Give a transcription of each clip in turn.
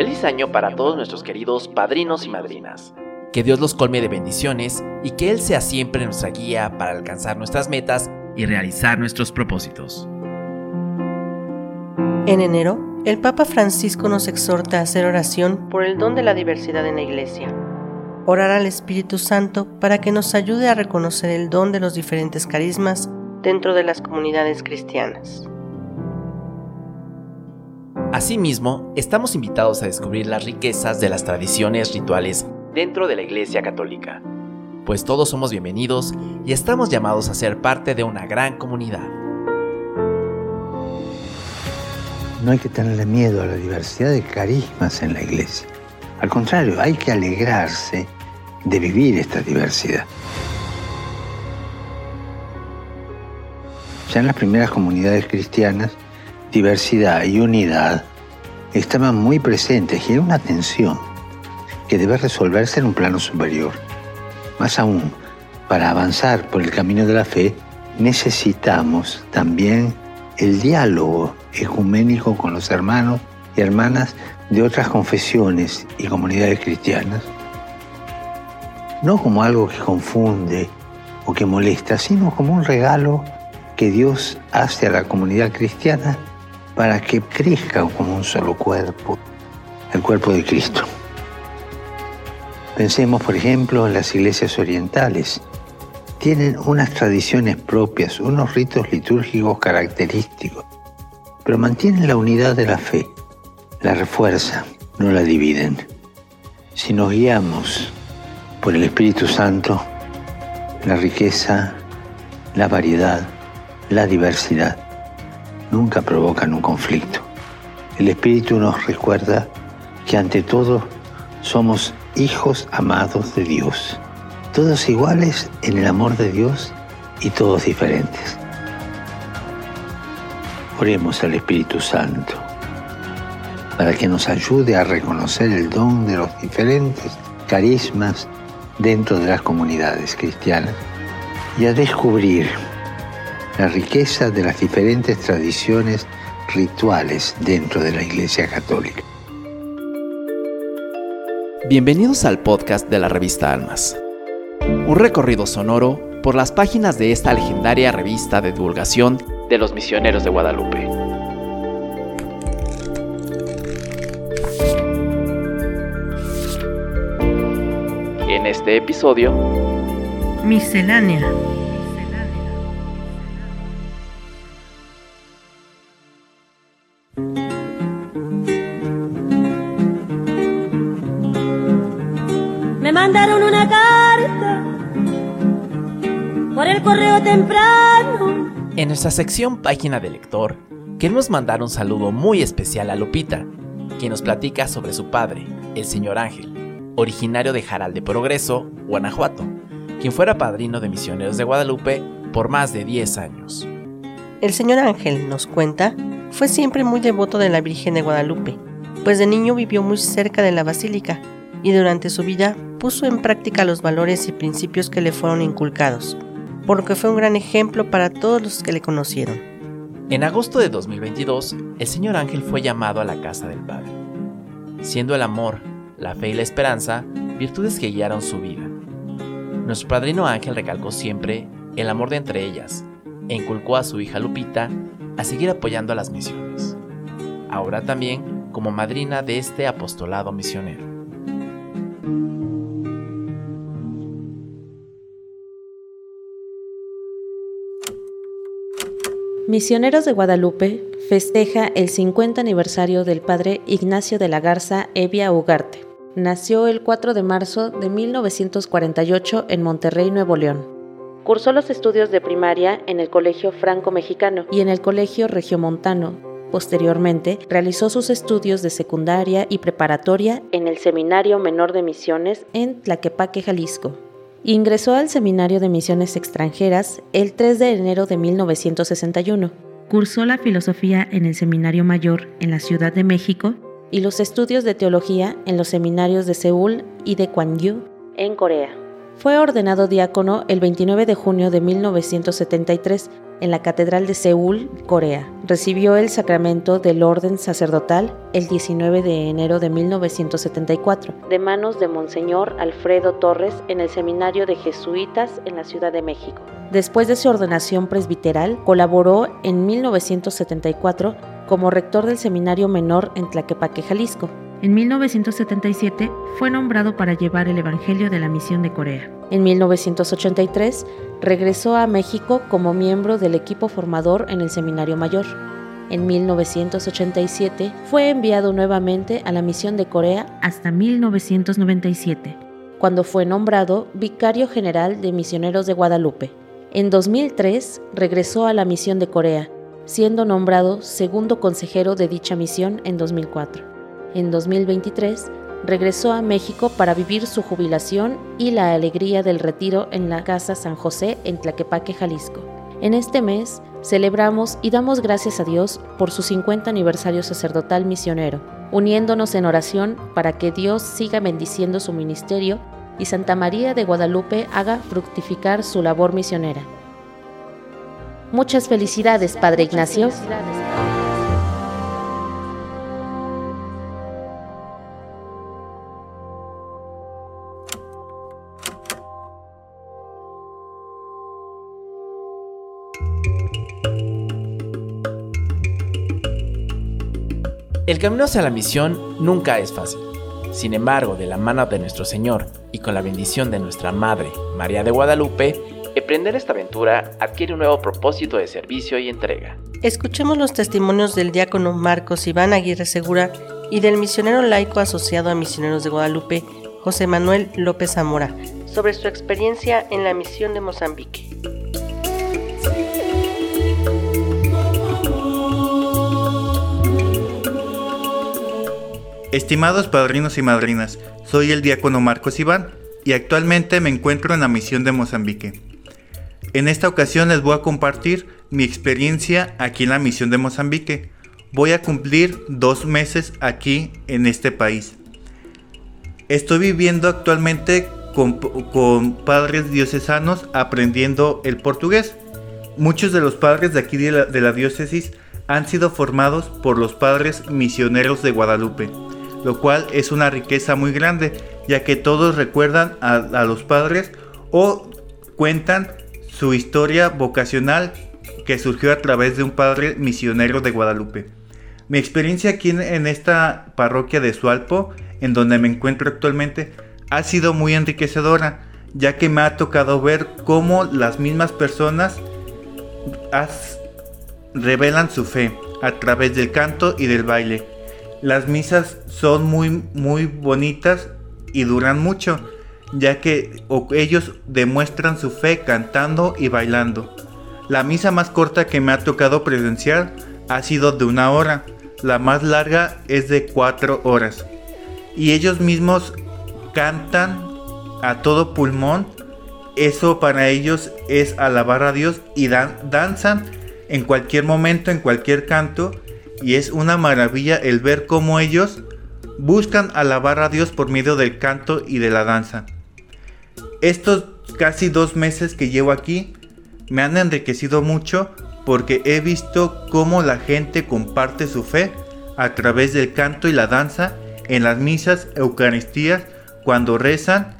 Feliz año para todos nuestros queridos padrinos y madrinas. Que Dios los colme de bendiciones y que Él sea siempre nuestra guía para alcanzar nuestras metas y realizar nuestros propósitos. En enero, el Papa Francisco nos exhorta a hacer oración por el don de la diversidad en la Iglesia. Orar al Espíritu Santo para que nos ayude a reconocer el don de los diferentes carismas dentro de las comunidades cristianas. Asimismo, estamos invitados a descubrir las riquezas de las tradiciones rituales dentro de la Iglesia Católica, pues todos somos bienvenidos y estamos llamados a ser parte de una gran comunidad. No hay que tenerle miedo a la diversidad de carismas en la Iglesia. Al contrario, hay que alegrarse de vivir esta diversidad. Ya en las primeras comunidades cristianas, diversidad y unidad estaban muy presentes y era una tensión que debe resolverse en un plano superior. Más aún, para avanzar por el camino de la fe, necesitamos también el diálogo ecuménico con los hermanos y hermanas de otras confesiones y comunidades cristianas. No como algo que confunde o que molesta, sino como un regalo que Dios hace a la comunidad cristiana para que crezca como un solo cuerpo, el cuerpo de Cristo. Pensemos, por ejemplo, en las iglesias orientales. Tienen unas tradiciones propias, unos ritos litúrgicos característicos, pero mantienen la unidad de la fe, la refuerzan, no la dividen. Si nos guiamos por el Espíritu Santo, la riqueza, la variedad, la diversidad nunca provocan un conflicto. El Espíritu nos recuerda que ante todo somos hijos amados de Dios, todos iguales en el amor de Dios y todos diferentes. Oremos al Espíritu Santo para que nos ayude a reconocer el don de los diferentes carismas dentro de las comunidades cristianas y a descubrir la riqueza de las diferentes tradiciones rituales dentro de la Iglesia Católica. Bienvenidos al podcast de la revista Almas. Un recorrido sonoro por las páginas de esta legendaria revista de divulgación de los misioneros de Guadalupe. En este episodio, Miscelánea. Me mandaron una carta por el correo temprano. En nuestra sección Página de Lector, queremos mandar un saludo muy especial a Lupita, quien nos platica sobre su padre, el señor Ángel, originario de Jaral de Progreso, Guanajuato, quien fuera padrino de misioneros de Guadalupe por más de 10 años. El señor Ángel, nos cuenta, fue siempre muy devoto de la Virgen de Guadalupe, pues de niño vivió muy cerca de la basílica y durante su vida puso en práctica los valores y principios que le fueron inculcados, por lo que fue un gran ejemplo para todos los que le conocieron. En agosto de 2022, el señor Ángel fue llamado a la casa del Padre, siendo el amor, la fe y la esperanza virtudes que guiaron su vida. Nuestro padrino Ángel recalcó siempre el amor de entre ellas e inculcó a su hija Lupita a seguir apoyando a las misiones, ahora también como madrina de este apostolado misionero. Misioneros de Guadalupe festeja el 50 aniversario del padre Ignacio de la Garza Evia Ugarte. Nació el 4 de marzo de 1948 en Monterrey, Nuevo León. Cursó los estudios de primaria en el Colegio Franco Mexicano y en el Colegio Regiomontano. Posteriormente, realizó sus estudios de secundaria y preparatoria en el Seminario Menor de Misiones en Tlaquepaque, Jalisco. Ingresó al Seminario de Misiones Extranjeras el 3 de enero de 1961. Cursó la filosofía en el Seminario Mayor en la Ciudad de México y los estudios de teología en los seminarios de Seúl y de Gwangju en Corea. Fue ordenado diácono el 29 de junio de 1973 en la Catedral de Seúl, Corea. Recibió el sacramento del orden sacerdotal el 19 de enero de 1974, de manos de Monseñor Alfredo Torres en el Seminario de Jesuitas en la Ciudad de México. Después de su ordenación presbiteral, colaboró en 1974 como rector del Seminario Menor en Tlaquepaque, Jalisco. En 1977 fue nombrado para llevar el Evangelio de la Misión de Corea. En 1983 regresó a México como miembro del equipo formador en el Seminario Mayor. En 1987 fue enviado nuevamente a la Misión de Corea hasta 1997, cuando fue nombrado vicario general de Misioneros de Guadalupe. En 2003 regresó a la Misión de Corea, siendo nombrado segundo consejero de dicha misión en 2004. En 2023, regresó a México para vivir su jubilación y la alegría del retiro en la Casa San José en Tlaquepaque, Jalisco. En este mes celebramos y damos gracias a Dios por su 50 aniversario sacerdotal misionero, uniéndonos en oración para que Dios siga bendiciendo su ministerio y Santa María de Guadalupe haga fructificar su labor misionera. Muchas felicidades, Padre Ignacio. Camino hacia la misión nunca es fácil. Sin embargo, de la mano de nuestro Señor y con la bendición de nuestra Madre, María de Guadalupe, emprender esta aventura adquiere un nuevo propósito de servicio y entrega. Escuchemos los testimonios del diácono Marcos Iván Aguirre Segura y del misionero laico asociado a Misioneros de Guadalupe, José Manuel López Zamora, sobre su experiencia en la misión de Mozambique. Estimados padrinos y madrinas, soy el diácono Marcos Iván y actualmente me encuentro en la misión de Mozambique. En esta ocasión les voy a compartir mi experiencia aquí en la misión de Mozambique. Voy a cumplir dos meses aquí en este país. Estoy viviendo actualmente con, padres diocesanos aprendiendo el portugués. Muchos de los padres de aquí de la, diócesis han sido formados por los padres misioneros de Guadalupe lo cual es una riqueza muy grande, ya que todos recuerdan a, los padres o cuentan su historia vocacional que surgió a través de un padre misionero de Guadalupe. Mi experiencia aquí en, esta parroquia de Sualpo, en donde me encuentro actualmente, ha sido muy enriquecedora, ya que me ha tocado ver cómo las mismas personas revelan su fe a través del canto y del baile las misas son muy, muy bonitas y duran mucho, ya que ellos demuestran su fe cantando y bailando. La misa más corta que me ha tocado presenciar ha sido de una hora, la más larga es de cuatro horas. Y ellos mismos cantan a todo pulmón, eso para ellos es alabar a Dios y danzan en cualquier momento, en cualquier canto y es una maravilla el ver cómo ellos buscan alabar a Dios por medio del canto y de la danza. Estos casi dos meses que llevo aquí me han enriquecido mucho porque he visto cómo la gente comparte su fe a través del canto y la danza en las misas, Eucaristías, cuando rezan,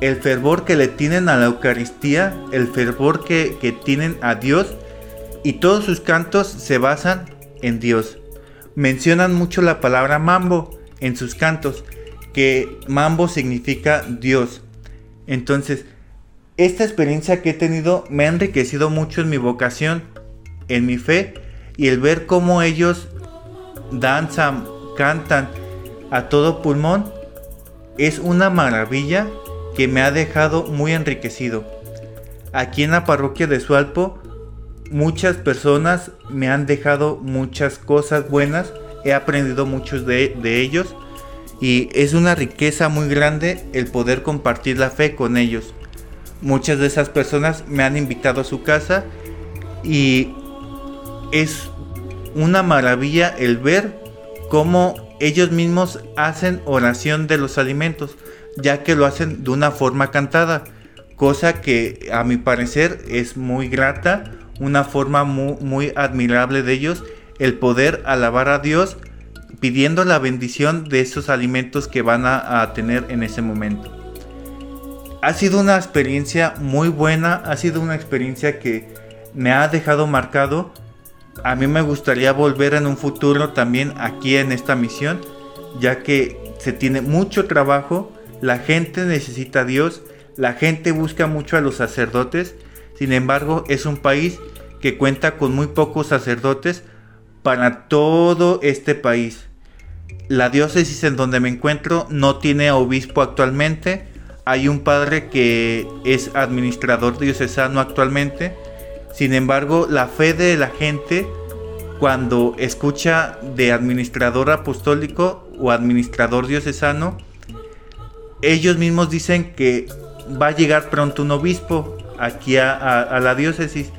el fervor que le tienen a la Eucaristía, el fervor que, que tienen a Dios y todos sus cantos se basan en Dios. Mencionan mucho la palabra mambo en sus cantos, que mambo significa Dios. Entonces, esta experiencia que he tenido me ha enriquecido mucho en mi vocación, en mi fe, y el ver cómo ellos danzan, cantan a todo pulmón, es una maravilla que me ha dejado muy enriquecido. Aquí en la parroquia de Sualpo muchas personas me han dejado muchas cosas buenas, he aprendido muchos de, ellos y es una riqueza muy grande el poder compartir la fe con ellos. Muchas de esas personas me han invitado a su casa y es una maravilla el ver cómo ellos mismos hacen oración de los alimentos. ya que lo hacen de una forma cantada, cosa que a mi parecer es muy grata, una forma muy, admirable de ellos, el poder alabar a Dios pidiendo la bendición de esos alimentos que van a, a tener en ese momento. Ha sido una experiencia muy buena, ha sido una experiencia que me ha dejado marcado. A mí me gustaría volver en un futuro también aquí en esta misión, ya que se tiene mucho trabajo, la gente necesita a Dios, la gente busca mucho a los sacerdotes, sin embargo es un país que cuenta con muy pocos sacerdotes para todo este país. La diócesis en donde me encuentro no tiene obispo actualmente. Hay un padre que es administrador diocesano actualmente. Sin embargo, la fe de la gente cuando escucha de administrador apostólico o administrador diocesano, ellos mismos dicen que va a llegar pronto un obispo aquí a, a la diócesis.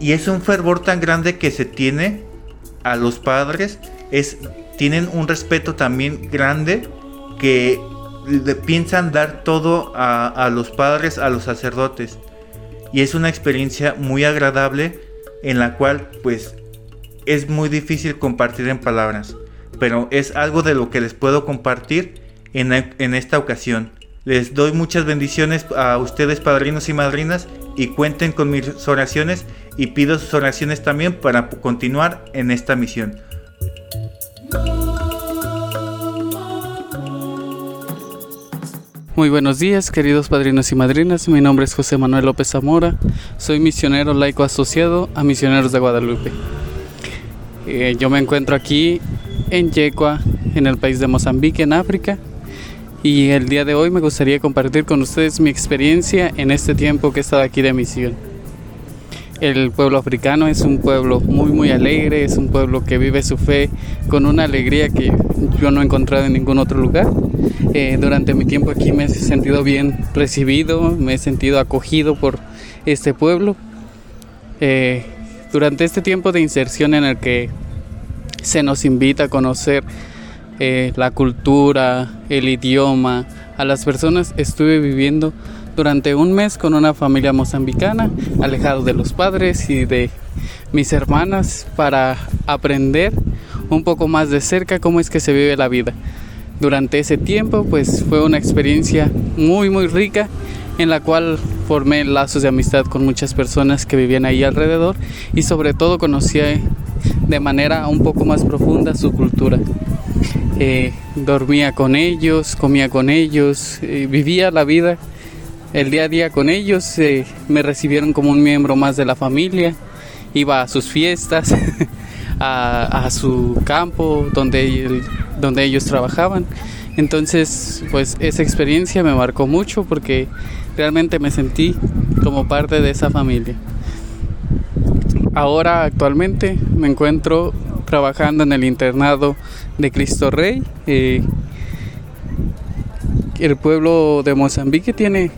Y es un fervor tan grande que se tiene a los padres, es tienen un respeto también grande que piensan dar todo a, los padres, a los sacerdotes. Y es una experiencia muy agradable en la cual pues es muy difícil compartir en palabras. Pero es algo de lo que les puedo compartir en, en esta ocasión. Les doy muchas bendiciones a ustedes padrinos y madrinas y cuenten con mis oraciones y pido sus oraciones también para continuar en esta misión. Muy buenos días, queridos padrinos y madrinas. Mi nombre es José Manuel López Zamora. Soy misionero laico asociado a Misioneros de Guadalupe. Eh, yo me encuentro aquí en Yecua, en el país de Mozambique, en África. Y el día de hoy me gustaría compartir con ustedes mi experiencia en este tiempo que he estado aquí de misión. El pueblo africano es un pueblo muy muy alegre, es un pueblo que vive su fe con una alegría que yo no he encontrado en ningún otro lugar. Eh, durante mi tiempo aquí me he sentido bien recibido, me he sentido acogido por este pueblo. Eh, durante este tiempo de inserción en el que se nos invita a conocer eh, la cultura, el idioma, a las personas, estuve viviendo durante un mes con una familia mozambicana, alejado de los padres y de mis hermanas, para aprender un poco más de cerca cómo es que se vive la vida durante ese tiempo pues fue una experiencia muy muy rica en la cual formé lazos de amistad con muchas personas que vivían ahí alrededor y sobre todo conocí de manera un poco más profunda su cultura. Eh, dormía con ellos, comía con ellos, eh, vivía la vida el día a día con ellos, eh, me recibieron como un miembro más de la familia, iba a sus fiestas, a, su campo donde, donde ellos trabajaban. Entonces, pues esa experiencia me marcó mucho porque realmente me sentí como parte de esa familia. Ahora actualmente me encuentro trabajando en el internado de Cristo Rey. Eh, el pueblo de Mozambique tiene,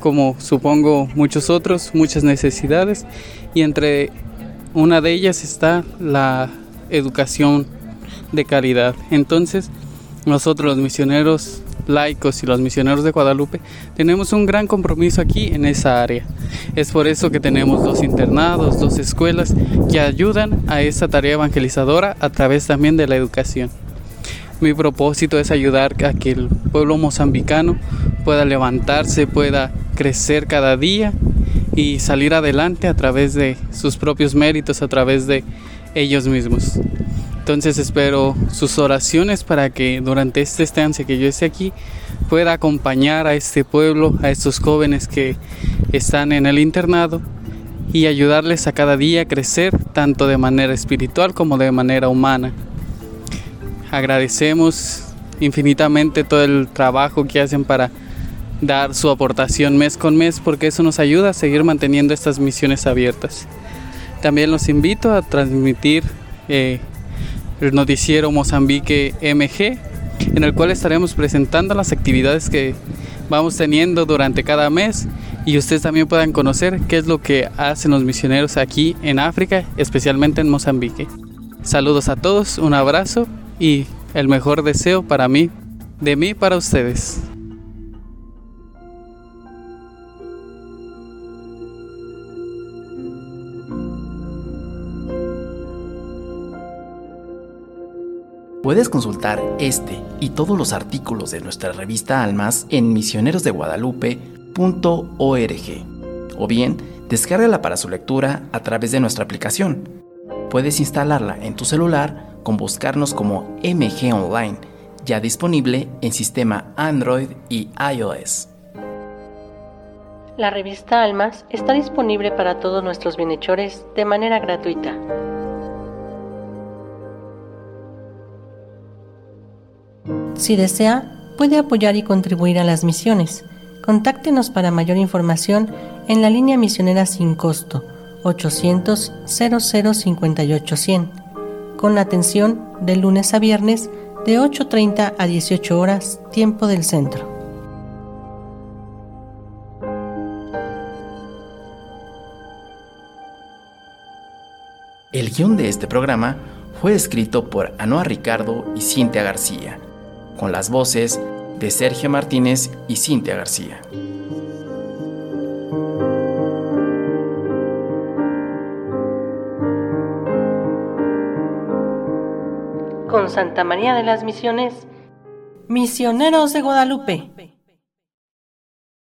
como supongo muchos otros, muchas necesidades y entre una de ellas está la educación de calidad. Entonces, nosotros los misioneros laicos y los misioneros de Guadalupe tenemos un gran compromiso aquí en esa área. Es por eso que tenemos dos internados, dos escuelas que ayudan a esta tarea evangelizadora a través también de la educación. Mi propósito es ayudar a que el pueblo mozambicano pueda levantarse, pueda crecer cada día y salir adelante a través de sus propios méritos, a través de ellos mismos. Entonces espero sus oraciones para que durante esta estancia que yo esté aquí pueda acompañar a este pueblo, a estos jóvenes que están en el internado y ayudarles a cada día a crecer tanto de manera espiritual como de manera humana. Agradecemos infinitamente todo el trabajo que hacen para dar su aportación mes con mes porque eso nos ayuda a seguir manteniendo estas misiones abiertas. También los invito a transmitir eh, el noticiero Mozambique MG, en el cual estaremos presentando las actividades que vamos teniendo durante cada mes y ustedes también puedan conocer qué es lo que hacen los misioneros aquí en África, especialmente en Mozambique. Saludos a todos, un abrazo y el mejor deseo para mí De mí para ustedes. Puedes consultar este y todos los artículos de nuestra revista Almas en misionerosdeguadalupe.org o bien descárgala para su lectura a través de nuestra aplicación. Puedes instalarla en tu celular con buscarnos como MG Online, ya disponible en sistema Android y iOS. La revista Almas está disponible para todos nuestros bienhechores de manera gratuita. Si desea, puede apoyar y contribuir a las misiones. Contáctenos para mayor información en la línea misionera sin costo 800 0058 100 con atención de lunes a viernes de 8.30 a 18 horas tiempo del centro. El guion de este programa fue escrito por Anoa Ricardo y Cintia García con las voces de Sergio Martínez y Cintia García. Con Santa María de las Misiones, Misioneros de Guadalupe.